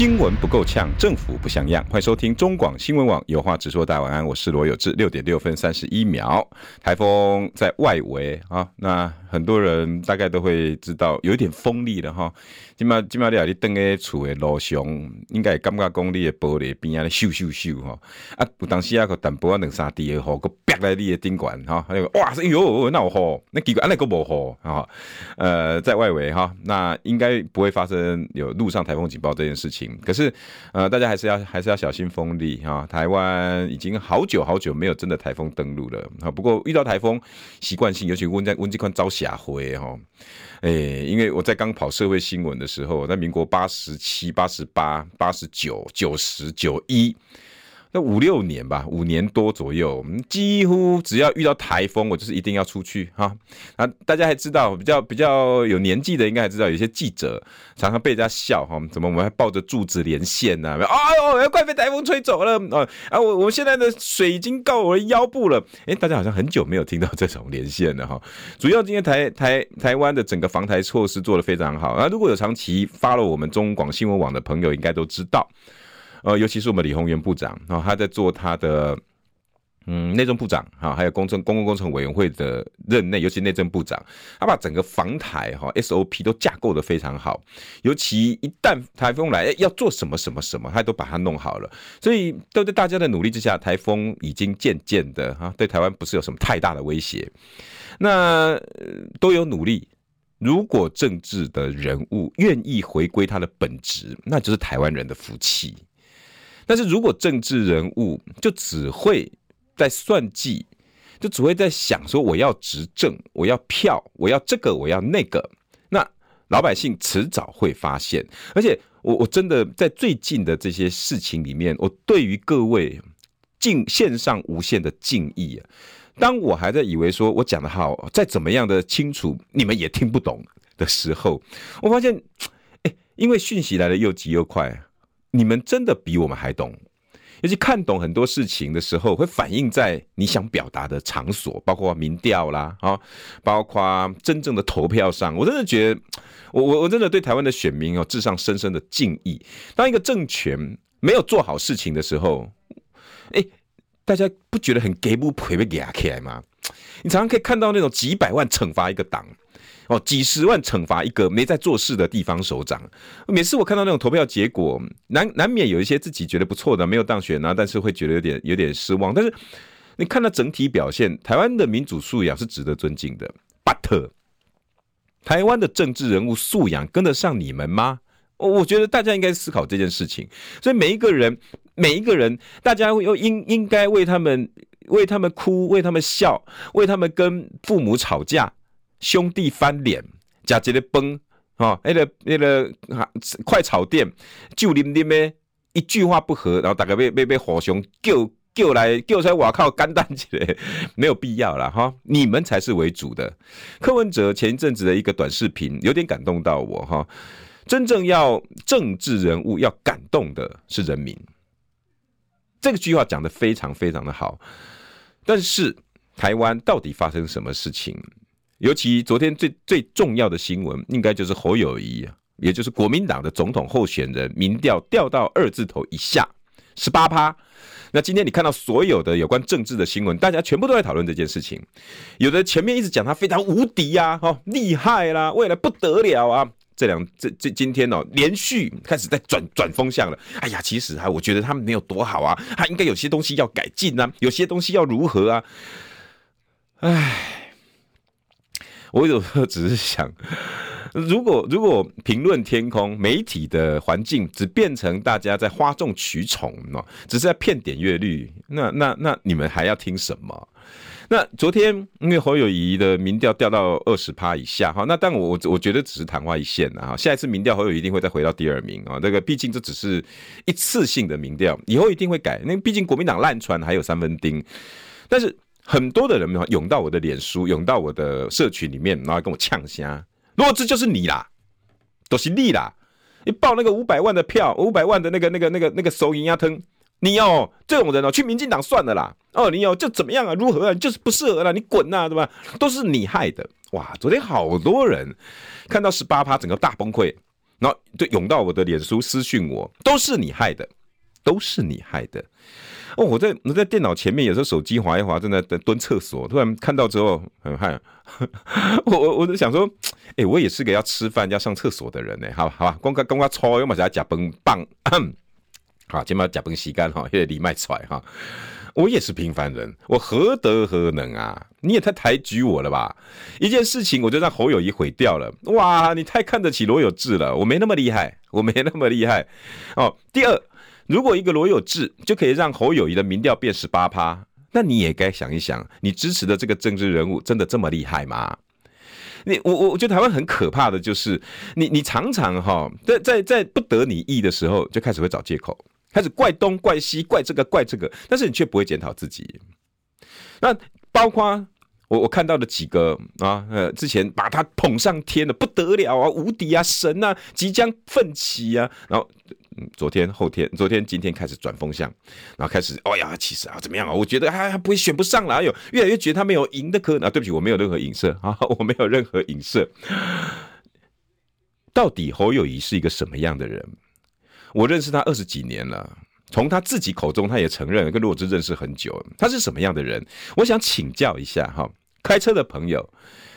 新闻不够呛，政府不像样。欢迎收听中广新闻网，有话直说。大家晚安，我是罗有志。六点六分三十一秒，台风在外围啊。那很多人大概都会知道，有一点风力了哈。今嘛今嘛你啊，你登个厝的路上，应该感觉讲你的玻璃边啊，咻咻咻哈。啊，有当时啊个淡薄啊两三滴的雨，个啪在你的顶管哈。哇，哎呦，那有雨，那结果安尼个无雨啊。呃，在外围哈，那应该不会发生有路上台风警报这件事情。可是，呃，大家还是要还是要小心风力哈。台湾已经好久好久没有真的台风登陆了啊。不过遇到台风，习惯性，尤其温在温这块遭甲灰哈。哎，因为我在刚跑社会新闻的时候，在民国八十七、八十八、八十九、九十九一。那五六年吧，五年多左右，几乎只要遇到台风，我就是一定要出去哈。啊，大家还知道比较比较有年纪的，应该还知道有些记者常常被人家笑哈，怎么我们还抱着柱子连线呢？啊？哎呦，快被台风吹走了啊！啊，我我们现在的水已经到我的腰部了。哎，大家好像很久没有听到这种连线了哈。主要今天台台台湾的整个防台措施做得非常好。啊，如果有长期发了我们中广新闻网的朋友，应该都知道。呃，尤其是我们李鸿源部长啊，他在做他的嗯内政部长哈，还有公政公共工程委员会的任内，尤其内政部长，他把整个防台哈 SOP 都架构得非常好。尤其一旦台风来，要做什么什么什么，他都把它弄好了。所以都在大家的努力之下，台风已经渐渐的哈，对台湾不是有什么太大的威胁。那都有努力，如果政治的人物愿意回归他的本质，那就是台湾人的福气。但是如果政治人物就只会在算计，就只会在想说我要执政，我要票，我要这个，我要那个，那老百姓迟早会发现。而且我我真的在最近的这些事情里面，我对于各位敬献上无限的敬意啊。当我还在以为说我讲的好，再怎么样的清楚，你们也听不懂的时候，我发现，哎，因为讯息来的又急又快。你们真的比我们还懂，尤其看懂很多事情的时候，会反映在你想表达的场所，包括民调啦，啊，包括真正的投票上。我真的觉得，我我我真的对台湾的选民哦，致上深深的敬意。当一个政权没有做好事情的时候，哎，大家不觉得很给不赔被压起来吗？你常常可以看到那种几百万惩罚一个党。哦，几十万惩罚一个没在做事的地方首长。每次我看到那种投票结果，难难免有一些自己觉得不错的没有当选啊，但是会觉得有点有点失望。但是你看到整体表现，台湾的民主素养是值得尊敬的。But 台湾的政治人物素养跟得上你们吗？我我觉得大家应该思考这件事情。所以每一个人，每一个人，大家又应应该为他们为他们哭，为他们笑，为他们跟父母吵架。兄弟翻脸，假结的崩啊！那个那个快炒店就啉啉的，一句话不合，然后大家被被被火熊叫叫来叫出来，我靠，干蛋起来，没有必要了哈！你们才是为主的。柯文哲前一阵子的一个短视频，有点感动到我哈。真正要政治人物要感动的是人民，这个句话讲的非常非常的好。但是台湾到底发生什么事情？尤其昨天最最重要的新闻，应该就是侯友宜，也就是国民党的总统候选人，民调掉到二字头以下，十八趴。那今天你看到所有的有关政治的新闻，大家全部都在讨论这件事情。有的前面一直讲他非常无敌呀，哈，厉害啦，未来不得了啊。这两这这今天哦，连续开始在转转风向了。哎呀，其实啊，我觉得他们没有多好啊，他应该有些东西要改进啊，有些东西要如何啊？哎。我有时候只是想，如果如果评论天空媒体的环境只变成大家在哗众取宠嘛，只是在骗点阅率，那那那你们还要听什么？那昨天因为侯友宜的民调掉到二十趴以下哈，那但我我觉得只是昙花一现啊，下一次民调侯友宜一定会再回到第二名啊，这个毕竟这只是一次性的民调，以后一定会改，那毕竟国民党烂船还有三分钉，但是。很多的人涌到我的脸书，涌到我的社群里面，然后跟我呛声。如果这就是你啦，都、是你啦，你报那个五百万的票，五百万的那个那个那个那个收银压吞，你哦，这种人哦，去民进党算了啦。哦，你哦，就怎么样啊？如何啊？就是不适合了，你滚呐，对吧？都是你害的。哇，昨天好多人看到十八趴，整个大崩溃，然后就涌到我的脸书私讯我，都是你害的，都是你害的。哦，我在我在电脑前面，有时候手机滑一滑，正在蹲厕所，突然看到之后很害。我我我就想说，哎、我也是个要吃饭要上厕所的人呢。好吧，好吧，光光光搓，要么是要假崩棒，好，今嘛假崩吸干哈，现在里卖出来哈。我也是平凡人，我何德何能啊？你也太抬举我了吧！一件事情我就让侯友宜毁掉了，哇！你太看得起罗有志了，我没那么厉害，我没那么厉害哦。第二，如果一个罗有志就可以让侯友宜的民调变十八趴，那你也该想一想，你支持的这个政治人物真的这么厉害吗？你我我我觉得台湾很可怕的就是，你你常常哈在在在不得你意的时候就开始会找借口。开始怪东怪西，怪这个怪这个，但是你却不会检讨自己。那包括我我看到的几个啊，呃，之前把他捧上天的，不得了啊，无敌啊，神啊，即将奋起啊，然后嗯昨天后天，昨天今天开始转风向，然后开始，哎呀，其实啊，怎么样啊？我觉得还还不会选不上了，哎呦，越来越觉得他没有赢的可能。啊，对不起，我没有任何影射啊，我没有任何影射。到底侯友谊是一个什么样的人？我认识他二十几年了，从他自己口中，他也承认跟罗志认识很久。他是什么样的人？我想请教一下哈，开车的朋友，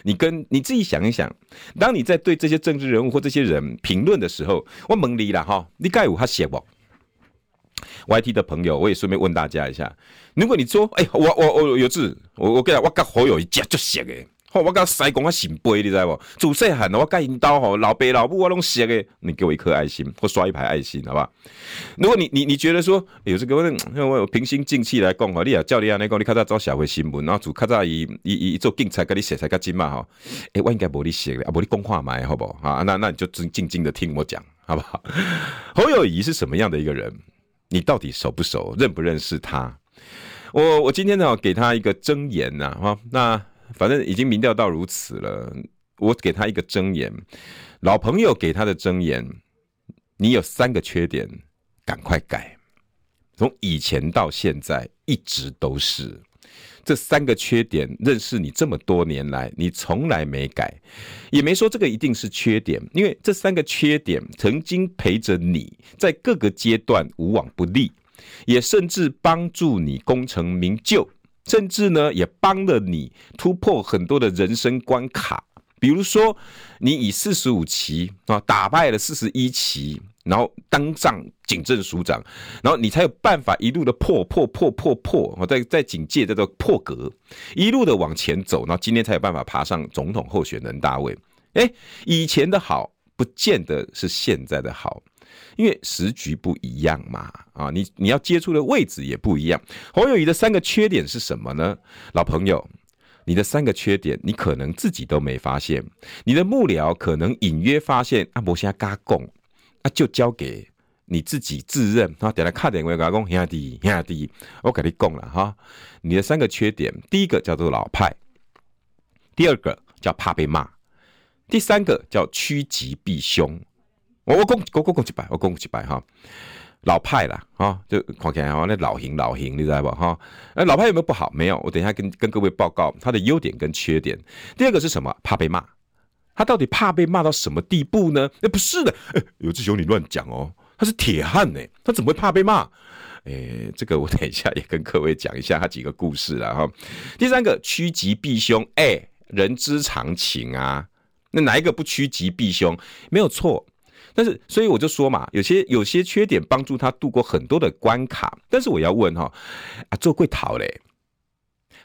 你跟你自己想一想，当你在对这些政治人物或这些人评论的时候，我蒙你了哈，你该有他写不？YT 的朋友，我也顺便问大家一下，如果你说，哎、我我我有字，我我跟你讲，我跟侯友宜就写的。我跟师公啊姓背，你知道不？自细汉我跟引导吼，老爸老母我拢识的。你给我一颗爱心，或刷一排爱心，好不好？如果你你你觉得说有这个，我我平心静气来讲吼，你啊叫你安尼讲，你较早做社会新闻，然后做较早伊伊伊做警察，跟你写才较真嘛吼。诶，我应该无你写的，啊，无你讲话买好不好？啊，那那你就静静静的听我讲，好不好？侯友谊是什么样的一个人？你到底熟不熟？认不认识他？我我今天呢，给他一个箴言呐，哈，那。反正已经民调到如此了，我给他一个箴言，老朋友给他的箴言，你有三个缺点，赶快改。从以前到现在一直都是这三个缺点，认识你这么多年来，你从来没改，也没说这个一定是缺点，因为这三个缺点曾经陪着你在各个阶段无往不利，也甚至帮助你功成名就。甚至呢，也帮了你突破很多的人生关卡。比如说，你以四十五期啊打败了四十一期，然后当上警政署长，然后你才有办法一路的破破破破破，在在警界叫做破格，一路的往前走，然后今天才有办法爬上总统候选人大位。哎，以前的好，不见得是现在的好。因为时局不一样嘛，啊，你你要接触的位置也不一样。侯友宜的三个缺点是什么呢？老朋友，你的三个缺点，你可能自己都没发现，你的幕僚可能隐约发现。啊，无啥加讲，啊，就交给你自己自认。啊，等下看点位加讲兄弟兄弟，我给你供了哈，你的三个缺点，第一个叫做老派，第二个叫怕被骂，第三个叫趋吉避凶。我我讲我讲讲一摆，我讲一摆哈，老派啦哈，就看起来哈那老型老型，你知道不哈？哎，老派有没有不好？没有，我等一下跟跟各位报告他的优点跟缺点。第二个是什么？怕被骂，他到底怕被骂到什么地步呢？哎，不是的，有志雄你乱讲哦，他是铁汉呢，他怎么会怕被骂？哎，这个我等一下也跟各位讲一下他几个故事了哈。第三个趋吉避凶，哎，人之常情啊，那哪一个不趋吉避凶？没有错。但是，所以我就说嘛，有些有些缺点帮助他度过很多的关卡。但是我要问哈，啊，做贵逃嘞，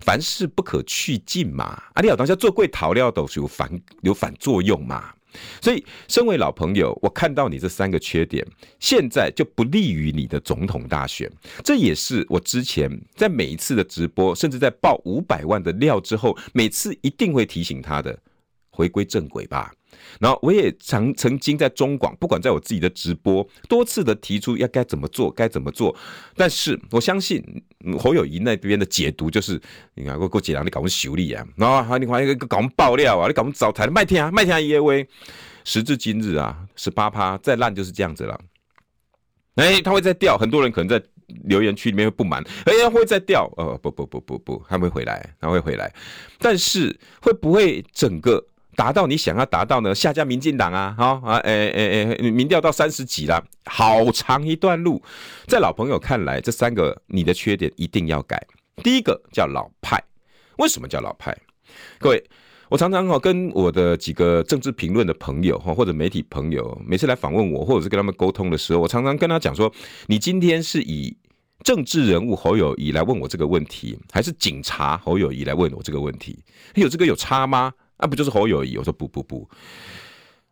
凡事不可去尽嘛。啊，你好，当下做贵逃料都是有反有反作用嘛。所以，身为老朋友，我看到你这三个缺点，现在就不利于你的总统大选。这也是我之前在每一次的直播，甚至在报五百万的料之后，每次一定会提醒他的，回归正轨吧。然后我也曾曾经在中广，不管在我自己的直播，多次的提出要该怎么做，该怎么做。但是我相信侯友宜那边的解读就是，你看过过几两你搞我们修理啊，然后还你还搞我们爆料啊，你搞我们找台卖天啊卖天啊耶喂。时至今日啊，十八趴再烂就是这样子了。哎，他会再掉，很多人可能在留言区里面会不满，哎，他会再掉，哦不不不不不，他会回来，他会回来，但是会不会整个？达到你想要达到呢？下家民进党啊，哈啊，诶诶诶，民调到三十几了，好长一段路。在老朋友看来，这三个你的缺点一定要改。第一个叫老派，为什么叫老派？各位，我常常哈跟我的几个政治评论的朋友哈，或者媒体朋友，每次来访问我，或者是跟他们沟通的时候，我常常跟他讲说：你今天是以政治人物侯友谊来问我这个问题，还是警察侯友谊来问我这个问题？有这个有差吗？啊、不就是侯友宜？我说不不不，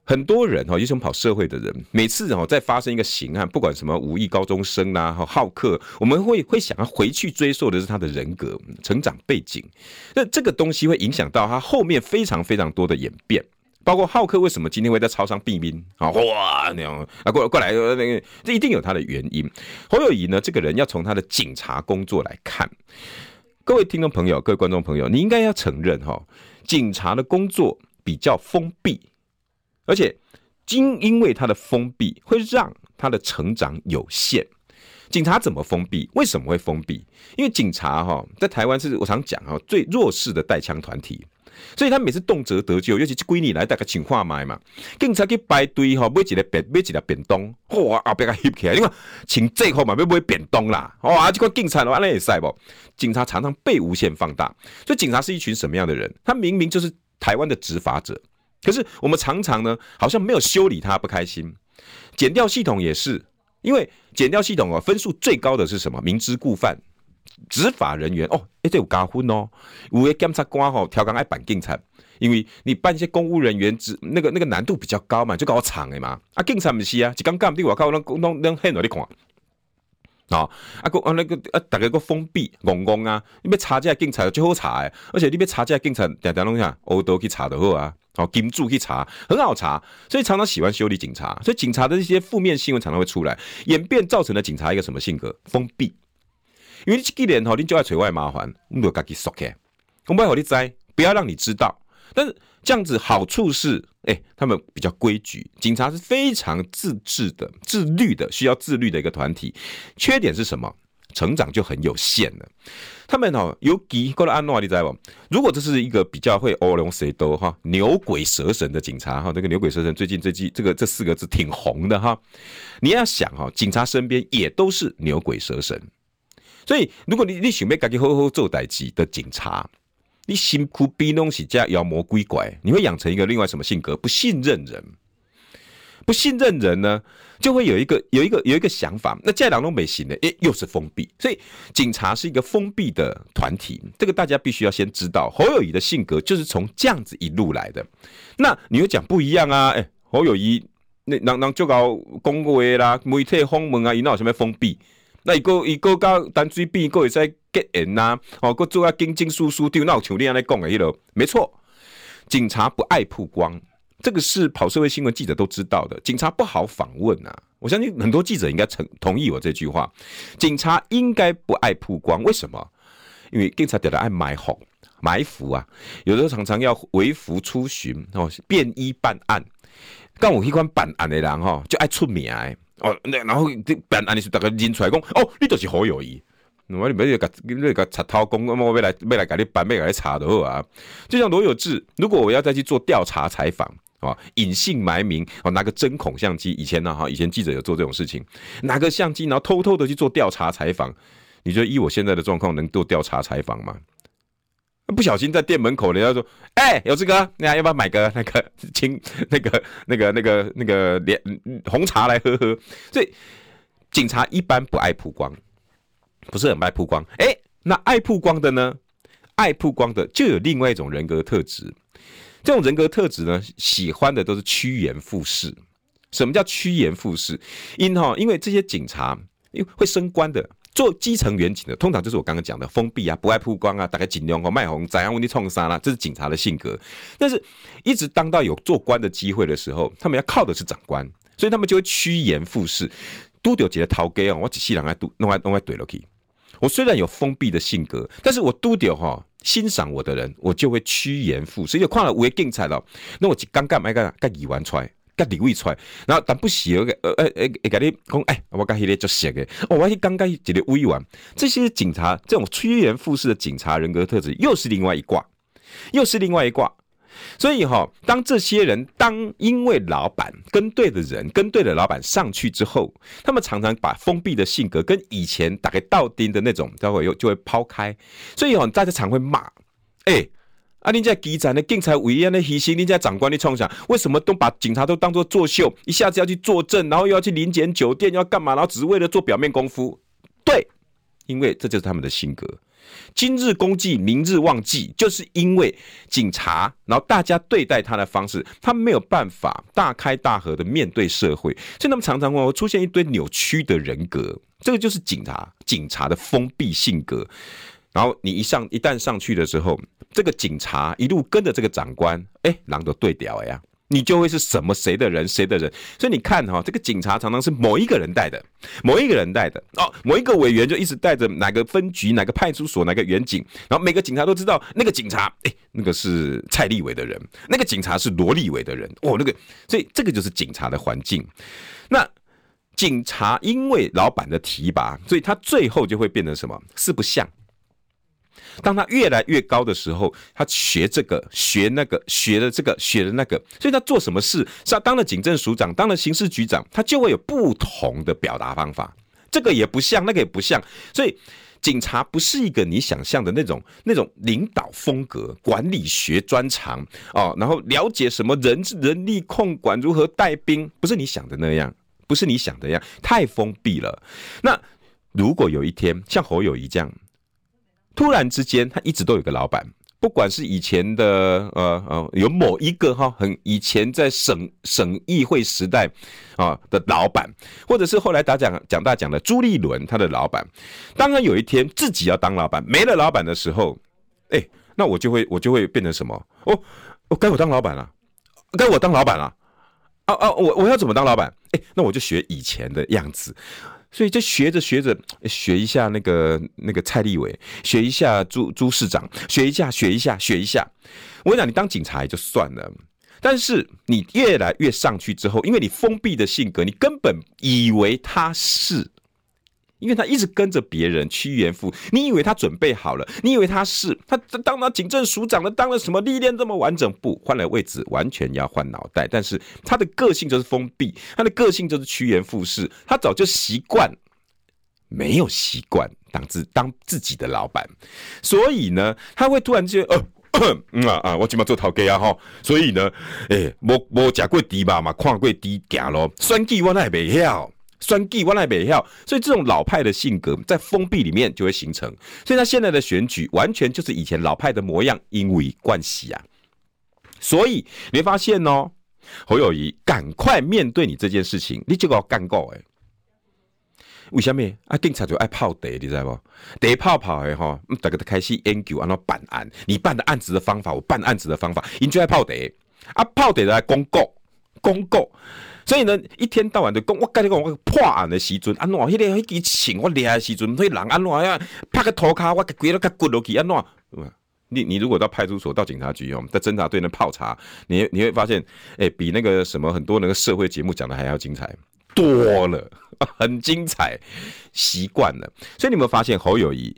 很多人哈，尤其跑社会的人，每次哈在发生一个刑案，不管什么五亿高中生呐、啊，好客，我们会会想要回去追溯的是他的人格、成长背景。那这个东西会影响到他后面非常非常多的演变，包括浩克为什么今天会在超商毙命啊？哇，那样啊，过过来，那个这一定有他的原因。侯友宜呢，这个人要从他的警察工作来看，各位听众朋友，各位观众朋友，你应该要承认哈。警察的工作比较封闭，而且因因为他的封闭，会让他的成长有限。警察怎么封闭？为什么会封闭？因为警察哈，在台湾是我常讲哈，最弱势的带枪团体，所以他每次动辄得咎，尤其是归你来大概情况买嘛，警察去排队哈，买几个便买几个便当，哇后边个翕起来，因为请这号嘛要买便当啦，哇这个警察完了也塞不？警察常常被无限放大，所以警察是一群什么样的人？他明明就是台湾的执法者，可是我们常常呢，好像没有修理他，不开心。检调系统也是，因为减掉系统哦，分数最高的是什么？明知故犯，执法人员哦，哎这有加分哦。有的检察官吼，调岗爱办警察，因为你办一些公务人员，职那个那个难度比较高嘛，就搞长的嘛。啊，警察不是啊，一刚刚你我靠，那那那很多你看。啊，啊个啊那个啊，大家个封闭，戆戆啊！你要查这警察最好查诶，而且你要查这警察，常常拢啥，欧都去查的好啊，哦，金主去查，很好查，所以常常喜欢修理警察，所以警察的一些负面新闻常常会出来，演变造成了警察一个什么性格？封闭，因为你既然吼，你就爱找外麻烦，我们就家己锁起，我们不要让你知，不要让你知道，但是。这样子好处是，哎、他们比较规矩，警察是非常自治的、自律的，需要自律的一个团体。缺点是什么？成长就很有限了。他们哦，有几过来安诺，你知道不？如果这是一个比较会欧龙谁都哈牛鬼蛇神的警察哈，这个牛鬼蛇神最近这季这个这四个字挺红的哈。你要想哈，警察身边也都是牛鬼蛇神，所以如果你你想要自己好好做代志的警察。你辛苦逼东西加妖魔鬼怪，你会养成一个另外什么性格？不信任人，不信任人呢，就会有一个有一个有一个想法。那这两种美型呢？诶，又是封闭。所以警察是一个封闭的团体，这个大家必须要先知道。侯友宜的性格就是从这样子一路来的。那你会讲不一样啊？诶，侯友宜那那那就搞公会啦，媒体访问啊，伊那有什么封闭？那一个一个搞单嘴闭，一个会在。结案呐，哦，个做啊，警政叔叔丢，那我像你安尼讲的迄个，没错。警察不爱曝光，这个是跑社会新闻记者都知道的。警察不好访问啊，我相信很多记者应该承同意我这句话。警察应该不爱曝光，为什么？因为警察得了爱埋伏，埋伏啊，有的时候常常要微服出巡哦，便衣办案。刚我一关办案的人哈，就爱出名哦，那然后这办案的时候大家认出来讲，哦，你就是好友宜。我你不要个那个查掏工，那么未来未来改你版面改你查的话啊，就像罗有志，如果我要再去做调查采访啊，隐姓埋名哦，拿个针孔相机，以前呢哈，以前记者有做这种事情，拿个相机然后偷偷的去做调查采访，你觉得依我现在的状况能做调查采访吗？不小心在店门口，人家说，哎、欸，有志哥，你还要不要买个 那个清那个 那个那个那个连红茶来喝喝？所以警察一般不爱曝光。不是很爱曝光，哎、那爱曝光的呢？爱曝光的就有另外一种人格特质。这种人格特质呢，喜欢的都是趋炎附势。什么叫趋炎附势？因哈，因为这些警察因为会升官的，做基层员警的，通常就是我刚刚讲的封闭啊，不爱曝光啊，大概尽量哦卖红，怎样问题冲杀啦，这是警察的性格。但是，一直当到有做官的机会的时候，他们要靠的是长官，所以他们就会趋炎附势。都丢几个头家哦，我一世人爱都弄爱弄爱怼落去。我虽然有封闭的性格，但是我都丢哈欣赏我的人，我就会趋炎附势。所以就看了五个警察了，那我就尴尬，买个个议员出来，个立委出来，然后但不喜个呃呃呃，会跟你讲，哎，我跟迄个就写个，我去刚刚一个委员。这些警察这种趋炎附势的警察人格特质，又是另外一挂，又是另外一挂。所以哈，当这些人当因为老板跟对的人跟对的老板上去之后，他们常常把封闭的性格跟以前打开道钉的那种，待会又就会抛开。所以哦，大家常会骂，哎、欸，啊，你在基层的警察委员的牺牲，你在长官的创想，为什么都把警察都当作作秀，一下子要去作证，然后又要去临检酒店，要干嘛，然后只是为了做表面功夫？对，因为这就是他们的性格。今日功绩，明日忘记，就是因为警察，然后大家对待他的方式，他没有办法大开大合的面对社会，所以他们常常会出现一堆扭曲的人格。这个就是警察，警察的封闭性格。然后你一上一旦上去的时候，这个警察一路跟着这个长官，哎，狼都对调呀。你就会是什么谁的人谁的人，所以你看哈，这个警察常常是某一个人带的，某一个人带的哦，某一个委员就一直带着哪个分局、哪个派出所、哪个员警，然后每个警察都知道那个警察，哎，那个是蔡立伟的人，那个警察是罗立伟的人，哦，那个，所以这个就是警察的环境。那警察因为老板的提拔，所以他最后就会变成什么？四不像。当他越来越高的时候，他学这个学那个，学了这个学了那个，所以他做什么事，像当了警政署长，当了刑事局长，他就会有不同的表达方法。这个也不像，那个也不像，所以警察不是一个你想象的那种那种领导风格、管理学专长哦，然后了解什么人人力控管、如何带兵，不是你想的那样，不是你想的样，太封闭了。那如果有一天像侯友宜这样。突然之间，他一直都有个老板，不管是以前的呃呃，有某一个哈，很以前在省省议会时代啊的老板，或者是后来打讲讲大讲的朱立伦他的老板，当他有一天自己要当老板，没了老板的时候，哎、那我就会我就会变成什么？哦，该我当老板了，该我当老板了，啊啊，我我要怎么当老板？哎、那我就学以前的样子。所以就学着学着，学一下那个那个蔡立伟，学一下朱朱市长，学一下学一下学一下。我跟你讲，你当警察也就算了，但是你越来越上去之后，因为你封闭的性格，你根本以为他是。因为他一直跟着别人趋炎附，你以为他准备好了？你以为他是他当了警政署长了，当了什么历练这么完整？不，换了位置，完全要换脑袋。但是他的个性就是封闭，他的个性就是趋炎附势，他早就习惯，没有习惯当自当自己的老板，所以呢，他会突然间呃，嗯啊啊，我今嘛做头家啊哈，所以呢，哎、欸，无无食过猪肉嘛，看过猪行咯，算计我那也袂晓。选举我来北票，所以这种老派的性格在封闭里面就会形成。所以他现在的选举完全就是以前老派的模样，因为关系啊。所以你会发现哦，侯友谊赶快面对你这件事情，你就给我干够哎。为什么啊？警察就爱泡茶，你知道不？茶泡泡的哈，大家都开始研究按怎办案。你办的案子的方法，我办案子的方法，你就爱泡茶啊，泡茶来公告公告。所以呢，一天到晚的讲，我跟你讲，我破案的时阵，安怎？迄个迄支枪我掠的时阵，那人安怎呀？拍个头卡，我给鬼了个骨落去，安怎？你你如果到派出所、到警察局哦，在侦查队那泡茶，你你会发现，哎，比那个什么很多那个社会节目讲的还要精彩多了，很精彩，习惯了。所以你有没有发现侯友宜，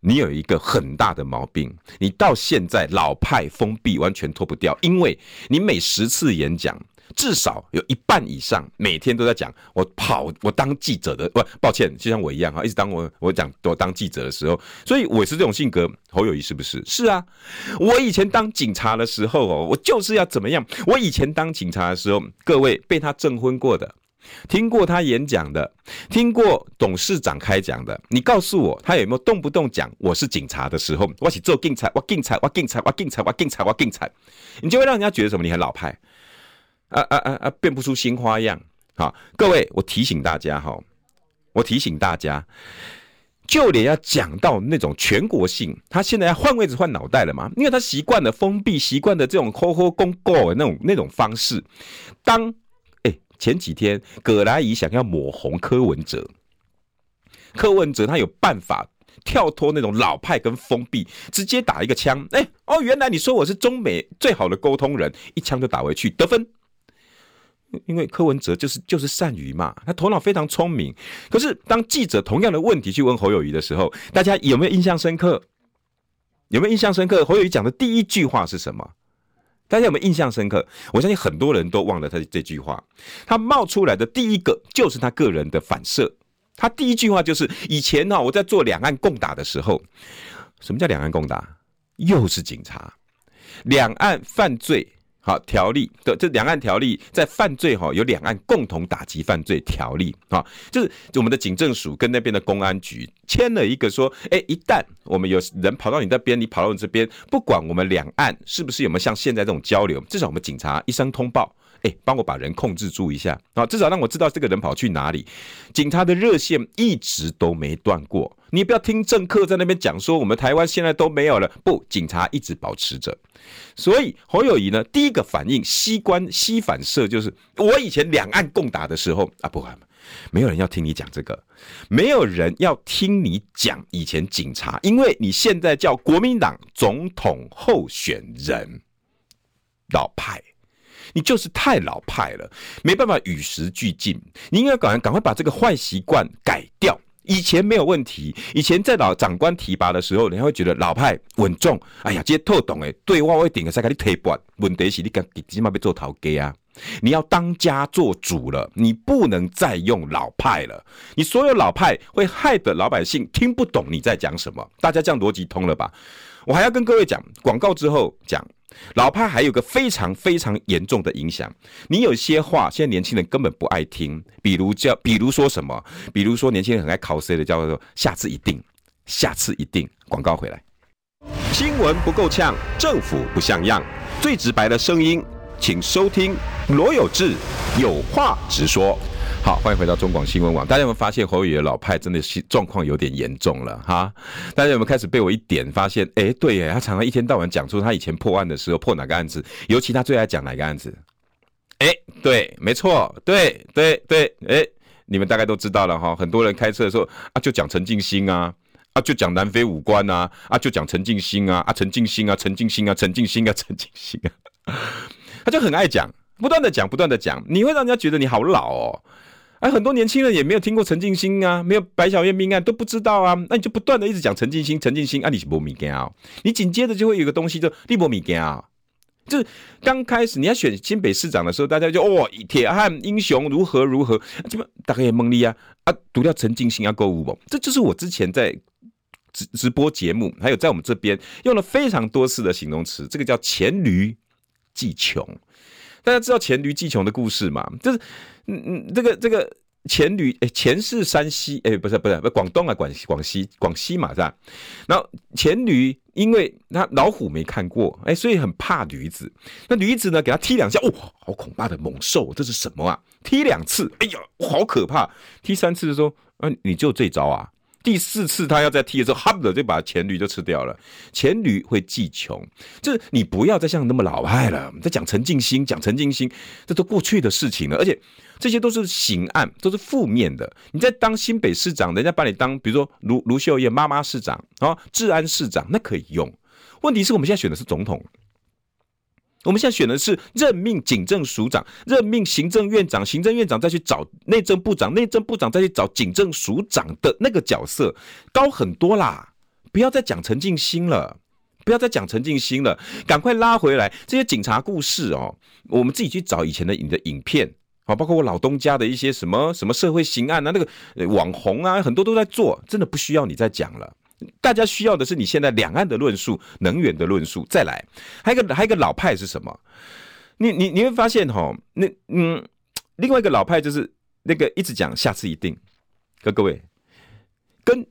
你有一个很大的毛病，你到现在老派封闭完全脱不掉，因为你每十次演讲。至少有一半以上每天都在讲我跑我当记者的，不，抱歉，就像我一样哈，一直当我我讲我当记者的时候，所以我是这种性格。侯友谊是不是？是啊，我以前当警察的时候哦，我就是要怎么样？我以前当警察的时候，各位被他证婚过的，听过他演讲的，听过董事长开讲的，你告诉我他有没有动不动讲我是警察的时候，我去做警察，我警察，我警察，我警察，我警察，我警察，你就会让人家觉得什么？你很老派。啊啊啊啊！变不出新花样。好，各位，我提醒大家哈，我提醒大家，就连要讲到那种全国性，他现在要换位置换脑袋了嘛？因为他习惯了封闭，习惯的这种吼吼公告的那种那种方式。当哎、前几天葛莱仪想要抹红柯文哲，柯文哲他有办法跳脱那种老派跟封闭，直接打一个枪。哎、哦，原来你说我是中美最好的沟通人，一枪就打回去得分。因为柯文哲就是就是善于嘛，他头脑非常聪明。可是当记者同样的问题去问侯友谊的时候，大家有没有印象深刻？有没有印象深刻？侯友宜讲的第一句话是什么？大家有没有印象深刻？我相信很多人都忘了他这句话。他冒出来的第一个就是他个人的反射。他第一句话就是：以前呢，我在做两岸共打的时候，什么叫两岸共打？又是警察，两岸犯罪。好，条例的这两岸条例在犯罪哈，有两岸共同打击犯罪条例啊，就是我们的警政署跟那边的公安局签了一个说，哎，一旦我们有人跑到你那边，你跑到你这边，不管我们两岸是不是有没有像现在这种交流，至少我们警察一声通报，哎，帮我把人控制住一下啊，至少让我知道这个人跑去哪里。警察的热线一直都没断过，你不要听政客在那边讲说我们台湾现在都没有了，不，警察一直保持着。所以侯友宜呢，第一个反应，膝关膝反射就是，我以前两岸共打的时候啊，不，没有人要听你讲这个，没有人要听你讲以前警察，因为你现在叫国民党总统候选人，老派，你就是太老派了，没办法与时俱进，你应该赶赶快把这个坏习惯改掉。以前没有问题，以前在老长官提拔的时候，人家会觉得老派稳重。哎呀，这些透懂诶，对我会顶个再给你提拔。问题是你敢起码别做头家啊！你要当家做主了，你不能再用老派了。你所有老派会害得老百姓听不懂你在讲什么。大家这样逻辑通了吧？我还要跟各位讲，广告之后讲。老派还有个非常非常严重的影响，你有些话现在年轻人根本不爱听，比如叫，比如说什么，比如说年轻人很爱考 C 的，叫做下次一定，下次一定。广告回来，新闻不够呛，政府不像样，最直白的声音，请收听罗有志有话直说。好，欢迎回到中广新闻网。大家有没有发现侯友宜的老派真的是状况有点严重了哈？大家有没有开始被我一点发现？哎，对耶，他常常一天到晚讲出他以前破案的时候破哪个案子，尤其他最爱讲哪个案子？哎，对，没错，对对对，哎，你们大概都知道了哈。很多人开车的时候啊，就讲陈进兴啊，啊，就讲南非武官啊，啊，就讲陈进兴啊，啊，陈进兴啊，陈进兴啊，陈进兴啊，陈进兴啊，他就很爱讲，不断的讲，不断的讲，你会让人家觉得你好老哦。哎，很多年轻人也没有听过陈进兴啊，没有白小燕命案都不知道啊，那你就不断的一直讲陈进兴，陈进兴啊，你是没物件啊，你紧接着就会有个东西就你没物件啊，就是刚开始你要选新北市长的时候，大家就哦铁汉英雄如何如何，基本大概也懵了啊啊，读掉陈进兴啊购物不，这就是我之前在直直播节目，还有在我们这边用了非常多次的形容词，这个叫黔驴技穷。大家知道黔驴技穷的故事嘛？就是，嗯嗯，这个这个黔驴，哎，黔是山西，哎，不是不是不广东啊，广西广西广西嘛是吧？然后黔驴，因为他老虎没看过，哎，所以很怕驴子。那驴子呢，给他踢两下，哦，好恐怖的猛兽，这是什么啊？踢两次，哎呀，好可怕！踢三次的时候，啊，你就这招啊？第四次他要再踢的时候，哈的就把黔驴就吃掉了。黔驴会记穷，就是你不要再像那么老派了。我们在讲陈进兴，讲陈进兴，这都过去的事情了。而且这些都是刑案，都是负面的。你在当新北市长，人家把你当，比如说卢卢秀燕妈妈市长啊，治安市长，那可以用。问题是我们现在选的是总统。我们现在选的是任命警政署长，任命行政院长，行政院长再去找内政部长，内政部长再去找警政署长的那个角色高很多啦！不要再讲陈进兴了，不要再讲陈进兴了，赶快拉回来这些警察故事哦。我们自己去找以前的影的影片啊，包括我老东家的一些什么什么社会刑案啊，那个网红啊，很多都在做，真的不需要你再讲了。大家需要的是你现在两岸的论述、能源的论述，再来，还有一个还有一个老派是什么？你你你会发现哈，那嗯，另外一个老派就是那个一直讲下次一定，各各位跟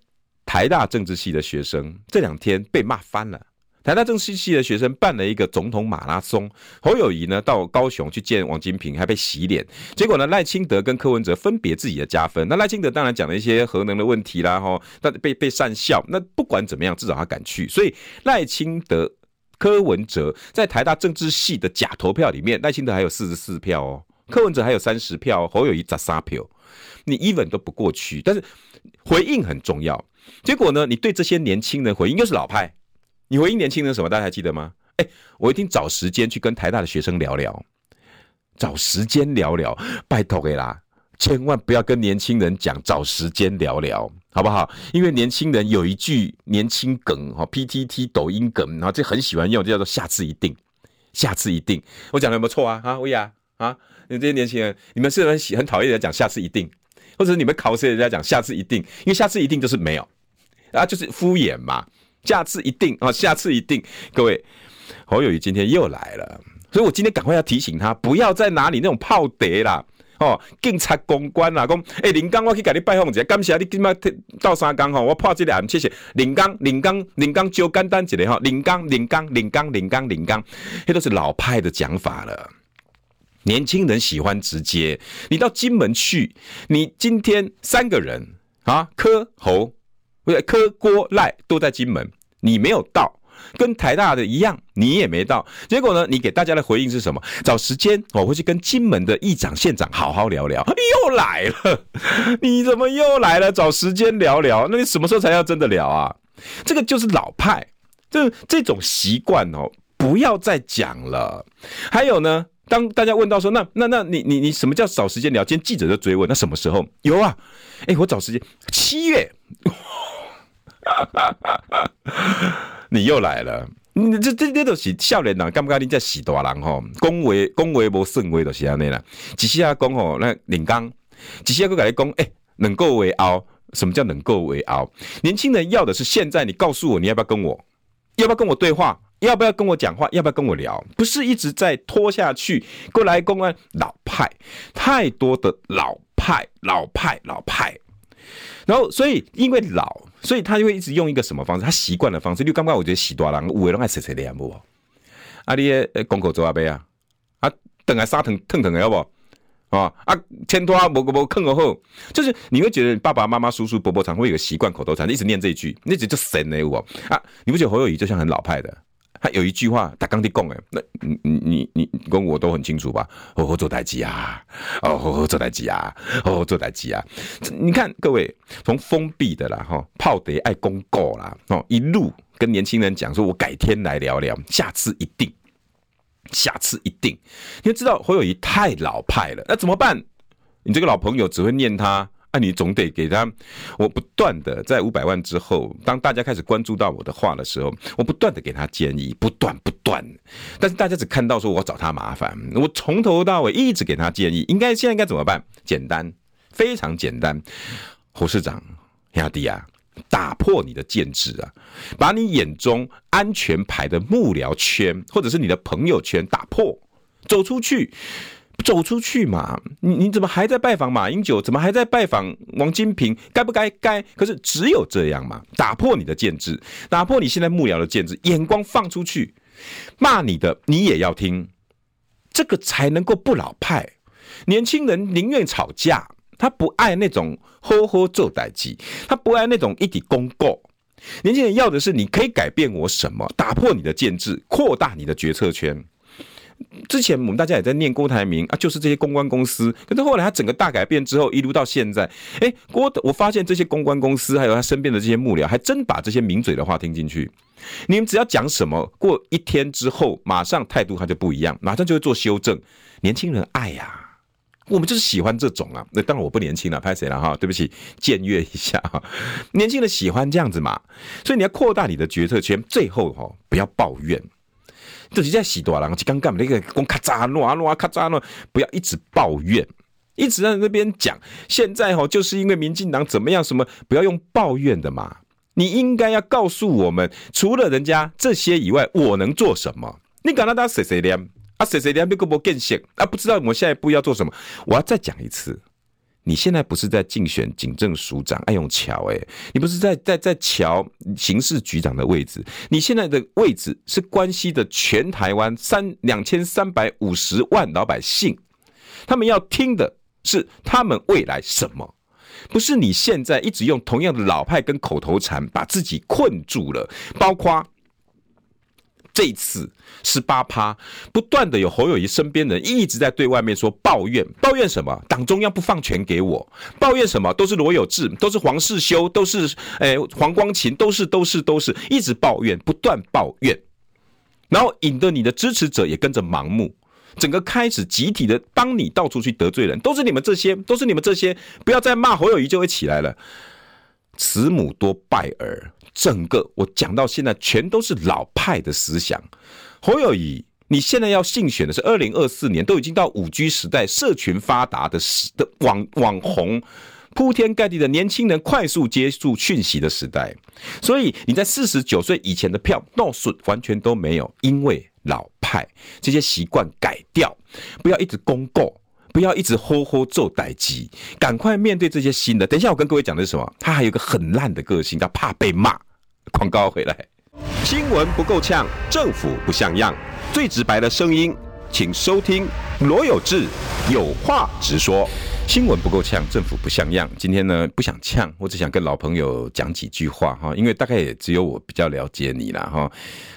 台大政治系的学生这两天被骂翻了。台大政治系的学生办了一个总统马拉松，侯友宜呢到高雄去见王金平，还被洗脸。结果呢，赖清德跟柯文哲分别自己的加分。那赖清德当然讲了一些核能的问题啦，哈，但被被讪笑。那不管怎么样，至少他敢去。所以赖清德、柯文哲在台大政治系的假投票里面，赖清德还有四十四票哦，柯文哲还有三十票，侯友宜十三票，你 even 都不过去。但是回应很重要。结果呢？你对这些年轻人回应又是老派，你回应年轻人什么？大家还记得吗？哎，我一定找时间去跟台大的学生聊聊，找时间聊聊，拜托给啦，千万不要跟年轻人讲找时间聊聊，好不好？因为年轻人有一句年轻梗哈，PTT 抖音梗，然后这很喜欢用，就叫做下次一定，下次一定。我讲的有没有错啊？啊，薇娅啊，你这些年轻人，你们是很喜很讨厌人家讲下次一定，或者你们考试人家讲下次一定，因为下次一定就是没有。啊，就是敷衍嘛，下次一定啊，下次一定。各位，侯友宜今天又来了，所以我今天赶快要提醒他，不要再拿你那种炮碟啦，哦，警察公关啦，讲，哎、林刚，我去给你拜访一下，感谢你今麦到三江哈，我破这个案，谢谢林刚，林刚，林刚就简单一个哈，林刚，林刚，林刚，林刚，林刚，这都是老派的讲法了。年轻人喜欢直接，你到金门去，你今天三个人啊，柯侯。不是柯郭赖都在金门，你没有到，跟台大的一样，你也没到。结果呢，你给大家的回应是什么？找时间我会去跟金门的议长、县长好好聊聊。又来了，你怎么又来了？找时间聊聊，那你什么时候才要真的聊啊？这个就是老派，这这种习惯哦，不要再讲了。还有呢，当大家问到说，那那那你你你什么叫找时间聊？今天记者就追问，那什么时候？有啊，哎，我找时间，七月。你又来了，你这这这都是少年人，感觉你在死大人吼，恭维恭维无算话就是安尼啦。只是啊讲吼，那林刚，只是啊，佮你讲，哎，能够为傲，什么叫能够为傲？年轻人要的是现在，你告诉我你要不要跟我，要不要跟我对话，要不要跟我讲话，要不要跟我聊？不是一直在拖下去。过来公安老派，太多的老派，老派，老派。然后，所以因为老，所以他就会一直用一个什么方式？他习惯的方式。就刚刚我觉得许多人，五位拢爱谁谁的不？啊，你诶，公口做阿杯啊？啊，等下沙疼疼疼的要不？啊啊，牵拖无无坑个好，就是你会觉得爸爸妈妈、叔叔伯伯常会有个习惯口头禅，一直念这一句，那直就神的我啊！你不觉得侯友宜就像很老派的？他有一句话，他刚的讲诶，那你你你跟我都很清楚吧？好好做代志啊，哦，好好做代志啊，好好做代志啊！你看各位，从封闭的啦，哈，泡得爱公告啦，哦，一路跟年轻人讲说，我改天来聊聊，下次一定，下次一定。因为知道侯友宜太老派了，那怎么办？你这个老朋友只会念他。那、你总得给他，我不断的在五百万之后，当大家开始关注到我的话的时候，我不断的给他建议，不断不断，但是大家只看到说我找他麻烦，我从头到尾一直给他建议，应该现在应该怎么办？简单，非常简单，胡市长亚迪啊，打破你的建制啊，把你眼中安全牌的幕僚圈或者是你的朋友圈打破，走出去。走出去嘛？你你怎么还在拜访马英九？怎么还在拜访王金平？该不该？该。可是只有这样嘛，打破你的建制，打破你现在幕僚的建制，眼光放出去，骂你的你也要听，这个才能够不老派。年轻人宁愿吵架，他不爱那种呵呵做代志，他不爱那种一体公告。年轻人要的是你可以改变我什么？打破你的建制，扩大你的决策圈。之前我们大家也在念郭台铭啊，就是这些公关公司。可是后来他整个大改变之后，一路到现在，哎，郭，我发现这些公关公司还有他身边的这些幕僚，还真把这些名嘴的话听进去。你们只要讲什么，过一天之后，马上态度他就不一样，马上就会做修正。年轻人爱呀、啊，我们就是喜欢这种啊。那当然我不年轻了，拍谁了哈？对不起，僭越一下哈。年轻人喜欢这样子嘛，所以你要扩大你的决策圈，最后哈不要抱怨。就是在洗多了，就刚刚那个讲咔嚓诺啊诺啊咔嚓诺，不要一直抱怨，一直在那边讲。现在哈，就是因为民进党怎么样什么，不要用抱怨的嘛。你应该要告诉我们，除了人家这些以外，我能做什么？你敢让他谁谁连啊？谁谁连别个不见识啊？不知道我们下一步要做什么？我要再讲一次，你现在不是在竞选警政署长爱用桥哎，你不是在在在乔刑事局长的位置，你现在的位置是关系的全台湾三两千三百五十万老百姓，他们要听的是他们未来什么，不是你现在一直用同样的老派跟口头禅把自己困住了，包括。这一次十八趴，不断的有侯友宜身边的人一直在对外面说抱怨，抱怨什么？党中央不放权给我，抱怨什么？都是罗有志，都是黄世修，都是诶、黄光芹，都是都是都是一直抱怨，不断抱怨，然后引得你的支持者也跟着盲目，整个开始集体的帮你到处去得罪人，都是你们这些，都是你们这些，不要再骂侯友宜就会起来了。慈母多败儿，整个我讲到现在全都是老派的思想。侯友谊，你现在要竞选的是二零二四年，都已经到五 G 时代，社群发达的时的网网红铺天盖地的年轻人快速接触讯息的时代，所以你在四十九岁以前的票 no 损完全都没有，因为老派这些习惯改掉，不要一直公告。不要一直吼吼做代志，赶快面对这些新的。等一下，我跟各位讲的是什么？他还有个很烂的个性，他怕被骂。广告回来，新闻不够呛，政府不像样，最直白的声音，请收听罗有志有话直说。新闻不够呛，政府不像样。今天呢，不想呛，我只想跟老朋友讲几句话哈，因为大概也只有我比较了解你啦哈。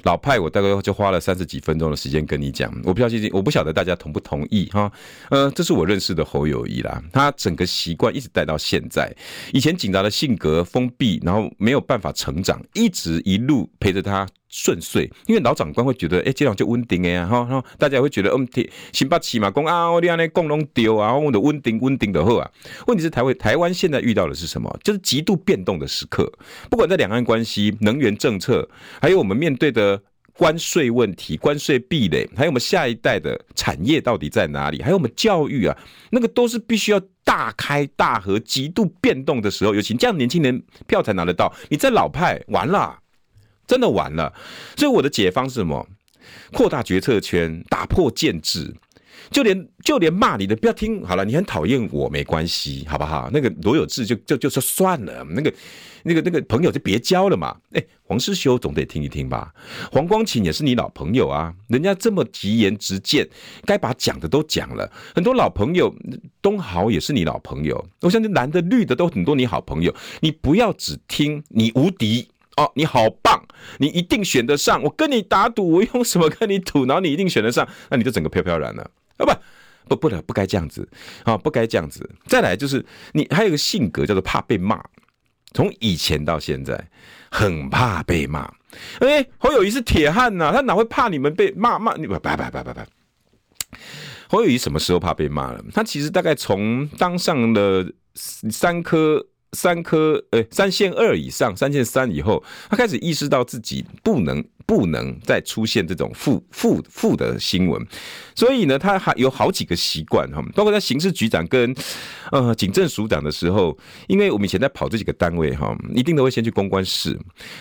老派，我大概就花了三十几分钟的时间跟你讲，我不晓得，我不晓得大家同不同意哈。呃，这是我认识的侯友宜啦，他整个习惯一直带到现在。以前警察的性格封闭，然后没有办法成长，一直一路陪着他。顺遂，因为老长官会觉得，哎、欸，这样就稳定呀哈，哈，大家会觉得，嗯，行吧，起码讲啊，我哋安尼共拢丢啊，我的稳定稳定的好啊。问题是台湾台湾现在遇到的是什么？就是极度变动的时刻，不管在两岸关系、能源政策，还有我们面对的关税问题、关税壁垒，还有我们下一代的产业到底在哪里？还有我们教育啊，那个都是必须要大开大合、极度变动的时候，尤其这样年轻人票才拿得到。你在老派完了。真的完了，所以我的解方是什么？扩大决策圈，打破建制，就连就连骂你的不要听好了，你很讨厌我没关系，好不好？那个罗有志就就就说算了，那个那个那个朋友就别交了嘛。哎，黄世修总得听一听吧？黄光芹也是你老朋友啊，人家这么直言直谏，该把讲的都讲了。很多老朋友，东豪也是你老朋友，我相信蓝的绿的都很多你好朋友，你不要只听你无敌。哦，你好棒，你一定选得上。我跟你打赌，我用什么跟你赌？然后你一定选得上，那你就整个飘飘然了。啊不不不能不该这样子啊，不该这样子。再来就是你还有个性格叫做怕被骂，从以前到现在很怕被骂。哎，侯友谊是铁汉呐，他哪会怕你们被骂骂？你不拜拜拜拜拜。侯友谊什么时候怕被骂了？他其实大概从当上了三科。三科，呃，三线二以上，三线三以后，他开始意识到自己不能不能再出现这种负负负的新闻，所以呢，他还有好几个习惯哈，包括在刑事局长跟呃警政署长的时候，因为我们以前在跑这几个单位哈，一定都会先去公关室。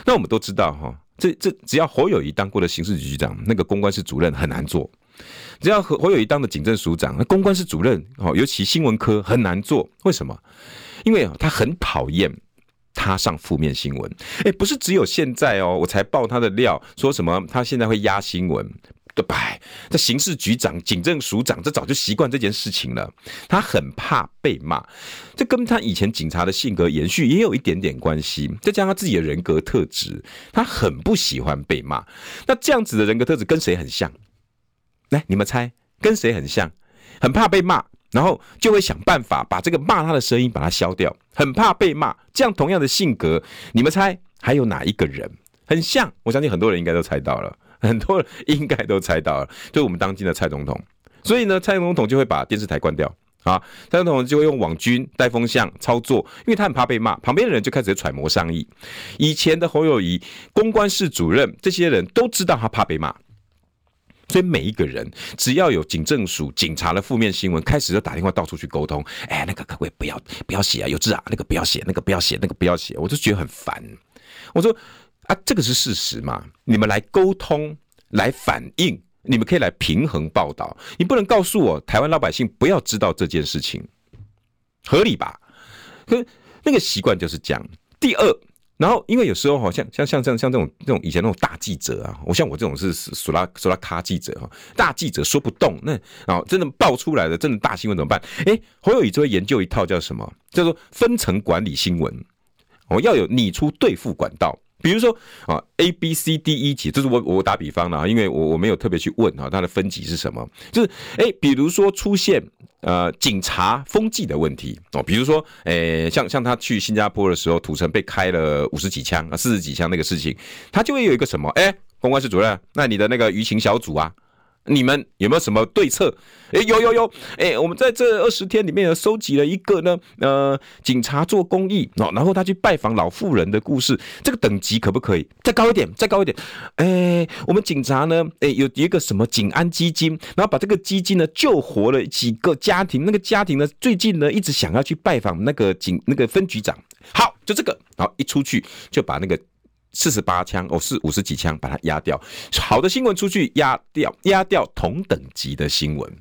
那我们都知道哈，这这只要侯友谊当过的刑事局长，那个公关室主任很难做；只要侯侯友谊当的警政署长，那公关室主任哦，尤其新闻科很难做。为什么？因为他很讨厌他上负面新闻，哎，不是只有现在哦，我才爆他的料，说什么他现在会压新闻，对吧？这刑事局长、警政署长，这早就习惯这件事情了。他很怕被骂，这跟他以前警察的性格延续也有一点点关系。再加上他自己的人格特质，他很不喜欢被骂。那这样子的人格特质跟谁很像？来，你们猜，跟谁很像？很怕被骂。然后就会想办法把这个骂他的声音把它消掉，很怕被骂。这样同样的性格，你们猜还有哪一个人很像？我相信很多人应该都猜到了，很多人应该都猜到了，就是我们当今的蔡总统。所以呢，蔡总统就会把电视台关掉啊，蔡总统就会用网军带风向操作，因为他很怕被骂，旁边的人就开始揣摩上意。以前的侯友宜、公关室主任这些人都知道他怕被骂。所以每一个人只要有警政署警察的负面新闻，开始就打电话到处去沟通。哎，那个可不可以不要不要写啊？有字啊，那个不要写，那个不要写，那个不要写，我就觉得很烦。我说啊，这个是事实嘛？你们来沟通，来反映，你们可以来平衡报道。你不能告诉我台湾老百姓不要知道这件事情。合理吧？可那个习惯就是这样。第二。然后，因为有时候好像像像像像这种这种以前那种大记者啊，我像我这种是苏拉苏拉卡记者哈，大记者说不动，那啊真的爆出来的真的大新闻怎么办？诶，侯友宜就会研究一套叫什么？叫做分层管理新闻，哦，要有拟出对付管道。比如说啊，A B C D E 级，这是我我打比方啊，因为我我没有特别去问啊，它的分级是什么？就是诶，比如说出现呃警察风纪的问题哦，比如说诶，像像他去新加坡的时候，土城被开了五十几枪啊，四十几枪那个事情，他就会有一个什么？诶，公关室主任，那你的那个舆情小组啊？你们有没有什么对策？诶，有有有，诶，我们在这二十天里面呢，收集了一个呢，呃，警察做公益哦，然后他去拜访老妇人的故事，这个等级可不可以再高一点？再高一点？诶，我们警察呢，诶，有一个什么警安基金，然后把这个基金呢救活了几个家庭，那个家庭呢最近呢一直想要去拜访那个警那个分局长，好，就这个，然后一出去就把那个。四十八枪哦，是五十几枪，把它压掉。好的新闻出去压掉，压掉同等级的新闻。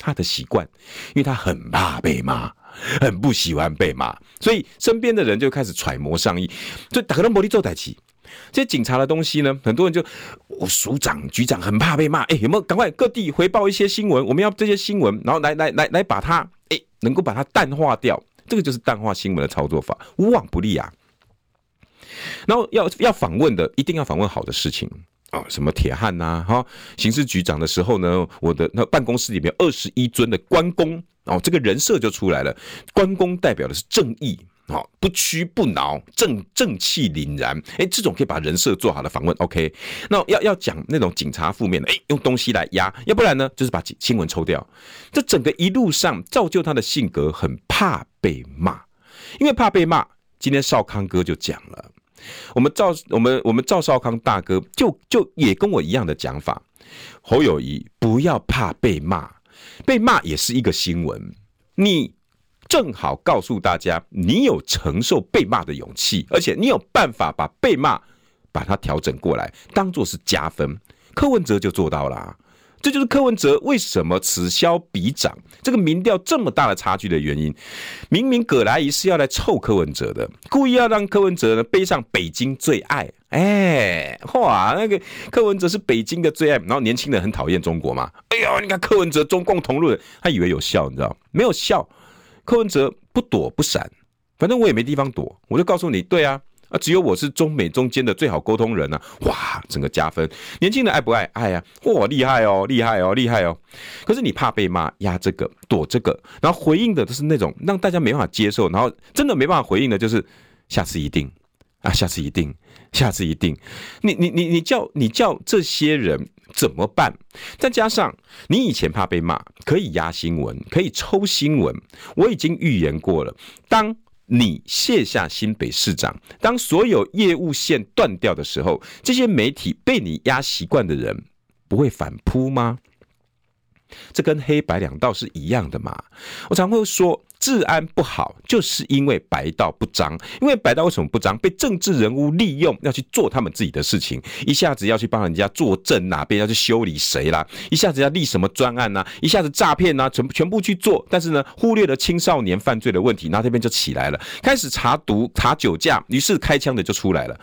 他的习惯，因为他很怕被骂，很不喜欢被骂，所以身边的人就开始揣摩上意。所以打个龙玻璃做代志，这些警察的东西呢，很多人就我署长、局长很怕被骂。哎，有没有赶快各地回报一些新闻？我们要这些新闻，然后来来来来把它哎，能够把它淡化掉。这个就是淡化新闻的操作法，无往不利啊。然后要要访问的，一定要访问好的事情啊，什么铁汉呐，哈，刑事局长的时候呢，我的那办公室里面二十一尊的关公哦，这个人设就出来了。关公代表的是正义啊，不屈不挠，正正气凛然。哎，这种可以把人设做好的访问，OK。那要要讲那种警察负面的，哎，用东西来压，要不然呢，就是把新闻抽掉。这整个一路上造就他的性格，很怕被骂，因为怕被骂。今天少康哥就讲了。我们赵我们我们赵少康大哥就就也跟我一样的讲法，侯友宜不要怕被骂，被骂也是一个新闻，你正好告诉大家，你有承受被骂的勇气，而且你有办法把被骂把它调整过来，当做是加分。柯文哲就做到了。这就是柯文哲为什么此消彼长，这个民调这么大的差距的原因。明明葛莱仪是要来臭柯文哲的，故意要让柯文哲呢背上北京最爱。哎，哇，那个柯文哲是北京的最爱，然后年轻人很讨厌中国嘛。哎呦，你看柯文哲中共同路人，他以为有效，你知道没有效。柯文哲不躲不闪，反正我也没地方躲，我就告诉你，对啊。啊，只有我是中美中间的最好沟通人啊！哇，整个加分。年轻人爱不爱？爱呀！哇，厉害哦，厉害哦，厉害哦。可是你怕被骂，压这个，躲这个，然后回应的都是那种让大家没办法接受，然后真的没办法回应的，就是下次一定啊，下次一定，下次一定。你你你你叫你叫这些人怎么办？再加上你以前怕被骂，可以压新闻，可以抽新闻。我已经预言过了，当。你卸下新北市长，当所有业务线断掉的时候，这些媒体被你压习惯的人，不会反扑吗？这跟黑白两道是一样的嘛？我常会说。治安不好，就是因为白道不彰。因为白道为什么不彰？被政治人物利用，要去做他们自己的事情。一下子要去帮人家作证，哪边要去修理谁啦？一下子要立什么专案呐？一下子诈骗呐？全全部去做。但是呢，忽略了青少年犯罪的问题，那这边就起来了，开始查毒、查酒驾，于是开枪的就出来了。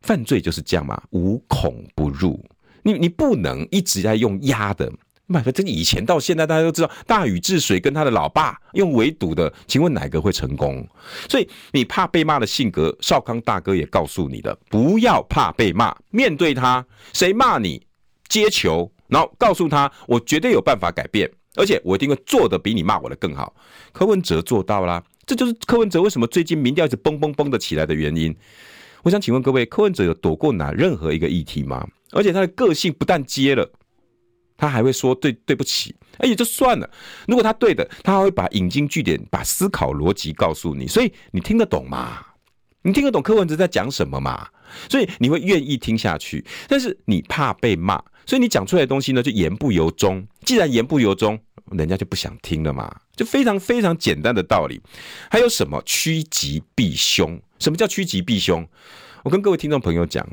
犯罪就是这样嘛，无孔不入。你你不能一直在用压的。买个这以前到现在，大家都知道大禹治水跟他的老爸用围堵的，请问哪个会成功？所以你怕被骂的性格，少康大哥也告诉你的，不要怕被骂，面对他，谁骂你接球，然后告诉他，我绝对有办法改变，而且我一定会做得比你骂我的更好。柯文哲做到啦，这就是柯文哲为什么最近民调一直蹦蹦蹦的起来的原因。我想请问各位，柯文哲有躲过哪任何一个议题吗？而且他的个性不但接了。他还会说对对不起，哎，也就算了。如果他对的，他还会把引经据典、把思考逻辑告诉你，所以你听得懂吗？你听得懂柯文哲在讲什么吗？所以你会愿意听下去。但是你怕被骂，所以你讲出来的东西呢，就言不由衷。既然言不由衷，人家就不想听了嘛。就非常非常简单的道理。还有什么趋吉避凶？什么叫趋吉避凶？我跟各位听众朋友讲。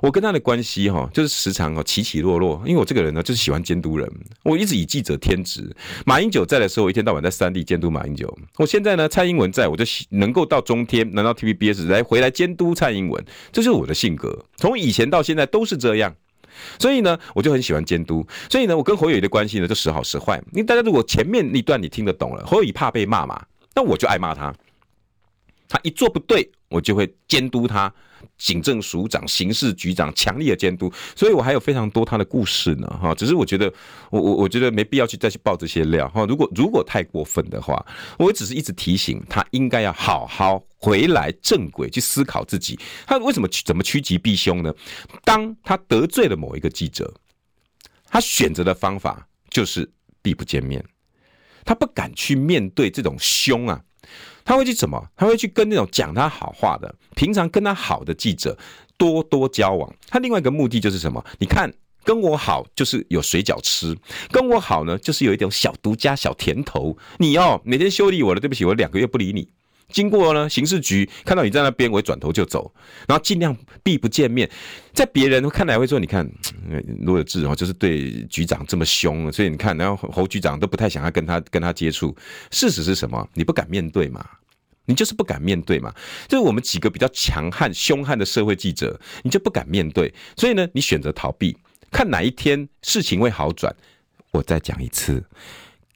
我跟他的关系哈，就是时常哦起起落落，因为我这个人呢就是喜欢监督人，我一直以记者天职。马英九在的时候，我一天到晚在三地监督马英九。我现在呢，蔡英文在，我就能够到中天，能到 TVBS 来回来监督蔡英文，这就是我的性格，从以前到现在都是这样。所以呢，我就很喜欢监督。所以呢，我跟侯友宜的关系呢就时好时坏。因为大家如果前面那段你听得懂了，侯友宜怕被骂嘛，那我就爱骂他。他一做不对，我就会监督他。警政署长、刑事局长强力的监督，所以我还有非常多他的故事呢，哈。只是我觉得，我我我觉得没必要去再去爆这些料，哈。如果如果太过分的话，我只是一直提醒他，应该要好好回来正轨去思考自己。他为什么怎么趋吉避凶呢？当他得罪了某一个记者，他选择的方法就是避不见面，他不敢去面对这种凶啊。他会去怎么？他会去跟那种讲他好话的、平常跟他好的记者多多交往。他另外一个目的就是什么？你看，跟我好就是有水饺吃，跟我好呢就是有一点小独家、小甜头。你哦，每天修理我了，对不起，我两个月不理你。经过呢，刑事局看到你在那边，我转头就走，然后尽量避不见面。在别人看来会说，你看罗有志哦，就是对局长这么凶，所以你看，然后侯局长都不太想要跟他跟他接触。事实是什么？你不敢面对嘛？你就是不敢面对嘛？就是我们几个比较强悍、凶悍的社会记者，你就不敢面对，所以呢，你选择逃避，看哪一天事情会好转。我再讲一次，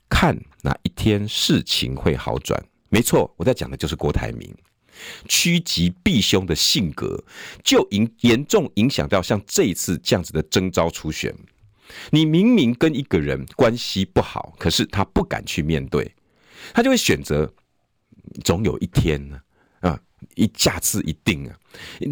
看哪一天事情会好转。没错，我在讲的就是郭台铭，趋吉避凶的性格，就影严重影响到像这一次这样子的征召初选。你明明跟一个人关系不好，可是他不敢去面对，他就会选择，总有一天呢，啊。一下次一定啊！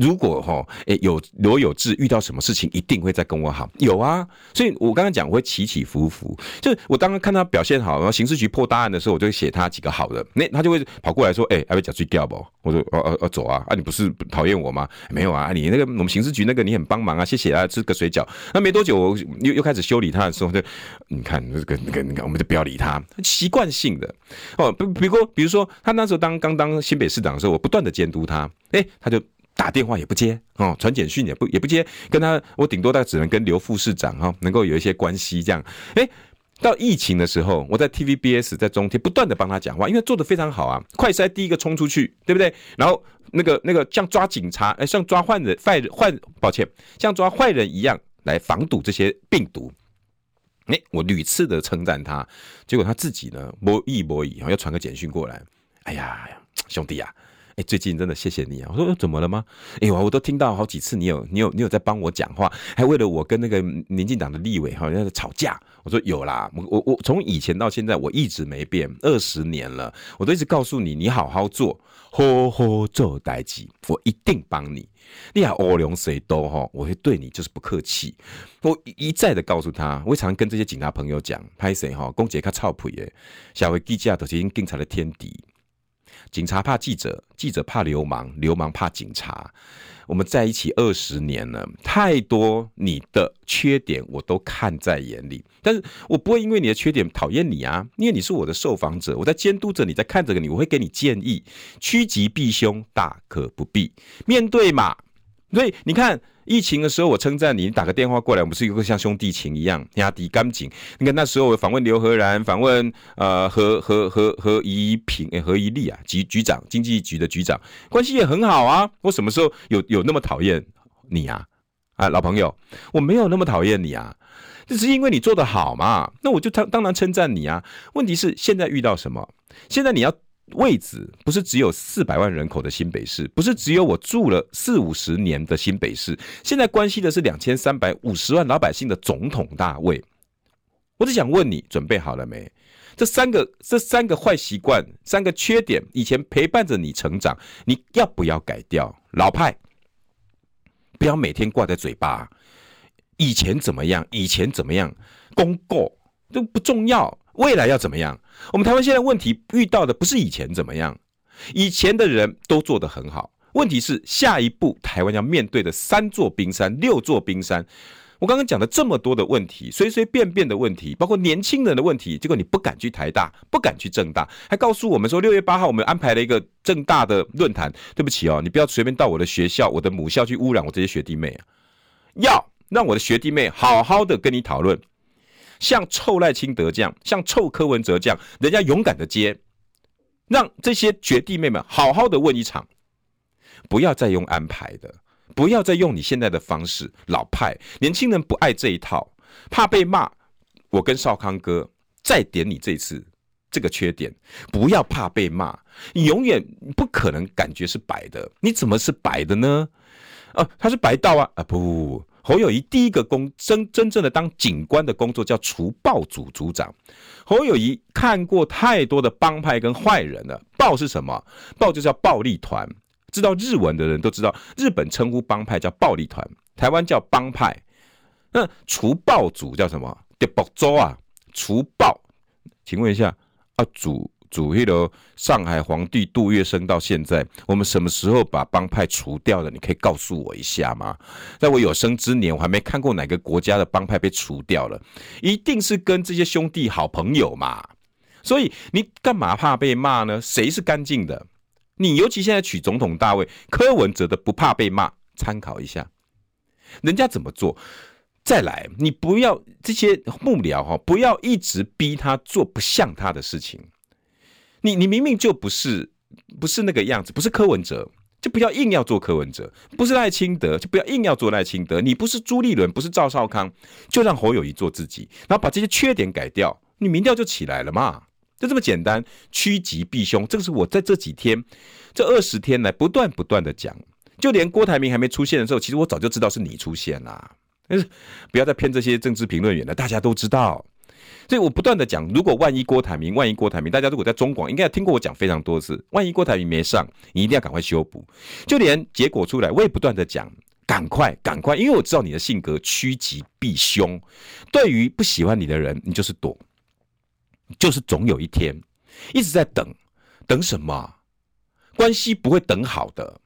如果哈，诶有罗有志遇到什么事情，一定会再跟我好。有啊，所以我刚刚讲我会起起伏伏。就是我刚刚看他表现好，然后刑事局破大案的时候，我就写他几个好的，那他就会跑过来说：“哎，还没讲最掉不？”我说：“哦哦哦，走啊！啊，你不是讨厌我吗？没有啊，你那个我们刑事局那个你很帮忙啊，谢谢啊，吃个水饺。那没多久，我又又开始修理他的时候，就你看那个那个那个，我们就不要理他，习惯性的哦。比比如，比如说他那时候当刚当新北市长的时候，我不断的监督他，哎，他就打电话也不接哦，传简讯也不也不接，跟他我顶多大概只能跟刘副市长哈能够有一些关系这样。哎，到疫情的时候，我在 TVBS 在中天不断的帮他讲话，因为做的非常好啊，快筛第一个冲出去，对不对？然后那个那个像抓警察，哎，像抓坏人坏坏，抱歉，像抓坏人一样来防堵这些病毒。哎，我屡次的称赞他，结果他自己呢，摸一摸一，要传个简讯过来，哎呀，兄弟啊。哎，最近真的谢谢你啊！我说怎么了吗？哎呦，我都听到好几次，你有你有你有在帮我讲话，还为了我跟那个民进党的立委好像在吵架。我说有啦，我我我从以前到现在我一直没变，二十年了，我都一直告诉你，你好好做，好好做代志，我一定帮你。你还欧龙谁都哈，我会对你就是不客气。我一再的告诉他，我常跟这些警察朋友讲，拍谁哈，公杰他臭屁耶，下回记者都是警察的天敌。警察怕记者，记者怕流氓，流氓怕警察。我们在一起二十年了，太多你的缺点我都看在眼里，但是我不会因为你的缺点讨厌你啊，因为你是我的受访者，我在监督着你，在看着你，我会给你建议，趋吉避凶，大可不必面对嘛。所以你看。疫情的时候，我称赞你，你打个电话过来，我们是一个像兄弟情一样，压低感情。你看那时候我访问刘和然，访问呃何何何何一平诶何一利啊局局长，经济局的局长，关系也很好啊。我什么时候有有那么讨厌你啊？啊，老朋友，我没有那么讨厌你啊，这是因为你做得好嘛。那我就当当然称赞你啊。问题是现在遇到什么？现在你要。位置不是只有四百万人口的新北市，不是只有我住了四五十年的新北市，现在关系的是两千三百五十万老百姓的总统大位。我只想问你，准备好了没？这三个这三个坏习惯，三个缺点，以前陪伴着你成长，你要不要改掉？老派，不要每天挂在嘴巴。以前怎么样？以前怎么样？公告都不重要。未来要怎么样？我们台湾现在问题遇到的不是以前怎么样，以前的人都做得很好。问题是下一步台湾要面对的三座冰山、六座冰山。我刚刚讲了这么多的问题，随随便便的问题，包括年轻人的问题，结果你不敢去台大，不敢去政大，还告诉我们说六月八号我们安排了一个政大的论坛。对不起哦，你不要随便到我的学校、我的母校去污染我这些学弟妹啊！要让我的学弟妹好好的跟你讨论，像臭赖清德这样，像臭柯文哲这样，人家勇敢的接，让这些学弟妹们好好的问一场，不要再用安排的，不要再用你现在的方式，老派年轻人不爱这一套，怕被骂。我跟少康哥再点你这次这个缺点，不要怕被骂，你永远不可能感觉是白的，你怎么是白的呢？啊，他是白道啊！啊不，不，不，不，侯友宜第一个工真真正的当警官的工作叫除暴组组长。侯友宜看过太多的帮派跟坏人了，暴是什么？暴就叫暴力团。知道日文的人都知道，日本称呼帮派叫暴力团，台湾叫帮派。那除暴组叫什么？叫暴周啊！除暴，请问一下啊，主主那个上海皇帝杜月笙到现在，我们什么时候把帮派除掉了？你可以告诉我一下吗？在我有生之年，我还没看过哪个国家的帮派被除掉了，一定是跟这些兄弟好朋友嘛。所以你干嘛怕被骂呢？谁是干净的？你尤其现在取总统大位，柯文哲的不怕被骂，参考一下，人家怎么做？再来，你不要这些幕僚哈，不要一直逼他做不像他的事情。你你明明就不是不是那个样子，不是柯文哲，就不要硬要做柯文哲；不是赖清德，就不要硬要做赖清德。你不是朱立伦，不是赵少康，就让侯友谊做自己，然后把这些缺点改掉，你民调就起来了嘛。就这么简单，趋吉避凶，这个是我在这几天、这二十天来不断不断的讲。就连郭台铭还没出现的时候，其实我早就知道是你出现啦。但是不要再骗这些政治评论员了，大家都知道。所以我不断的讲，如果万一郭台铭，万一郭台铭，大家如果在中广应该听过我讲非常多次，万一郭台铭没上，你一定要赶快修补。就连结果出来，我也不断的讲，赶快赶快，因为我知道你的性格趋吉避凶，对于不喜欢你的人，你就是躲。就是总有一天，一直在等，等什么？关系不会等好的，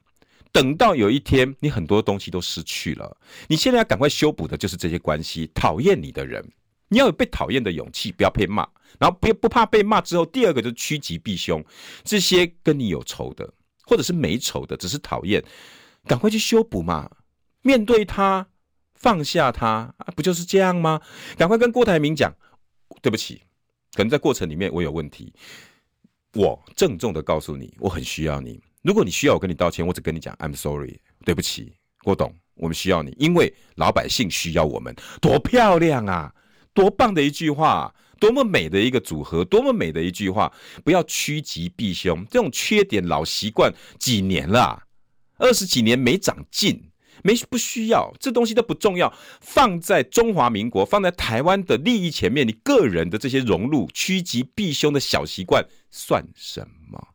等到有一天你很多东西都失去了，你现在要赶快修补的就是这些关系。讨厌你的人，你要有被讨厌的勇气，不要被骂，然后别不怕被骂。之后第二个就是趋吉避凶，这些跟你有仇的，或者是没仇的，只是讨厌，赶快去修补嘛。面对他，放下他，不就是这样吗？赶快跟郭台铭讲，对不起。可能在过程里面我有问题，我郑重的告诉你，我很需要你。如果你需要我跟你道歉，我只跟你讲 I'm sorry，对不起，郭董，我们需要你，因为老百姓需要我们。多漂亮啊，多棒的一句话，多么美的一个组合，多么美的一句话。不要趋吉避凶，这种缺点老习惯几年了，二十几年没长进。没不需要，这东西都不重要。放在中华民国，放在台湾的利益前面，你个人的这些融入、趋吉避凶的小习惯算什么？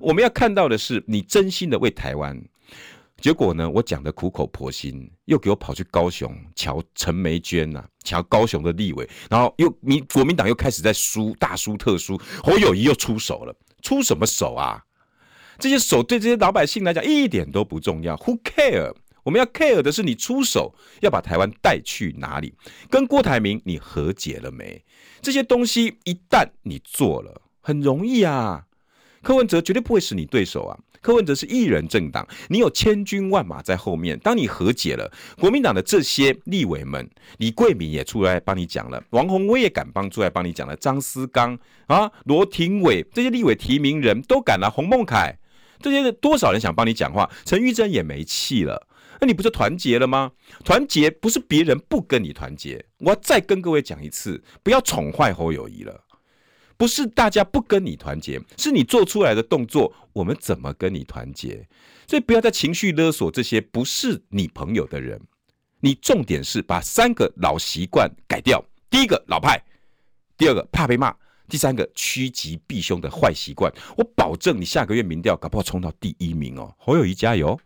我们要看到的是你真心的为台湾。结果呢，我讲的苦口婆心，又给我跑去高雄瞧陈梅娟呐、啊，瞧高雄的立委，然后又民国民党又开始在输大输特输，侯友宜又出手了，出什么手啊？这些手对这些老百姓来讲一点都不重要，Who care？我们要 care 的是你出手要把台湾带去哪里？跟郭台铭你和解了没？这些东西一旦你做了，很容易啊。柯文哲绝对不会是你对手啊。柯文哲是一人政党，你有千军万马在后面。当你和解了，国民党的这些立委们，李贵敏也出来帮你讲了，王鸿薇也敢帮出来帮你讲了，张思刚啊，罗廷伟这些立委提名人都敢了，洪孟楷。这些多少人想帮你讲话？陈玉珍也没气了，那你不就团结了吗？团结不是别人不跟你团结，我再跟各位讲一次，不要宠坏侯友谊了。不是大家不跟你团结，是你做出来的动作，我们怎么跟你团结？所以不要再情绪勒索这些不是你朋友的人。你重点是把三个老习惯改掉：第一个老派，第二个怕被骂。第三个趋吉避凶的坏习惯，我保证你下个月民调搞不好冲到第一名哦！侯友宜加油！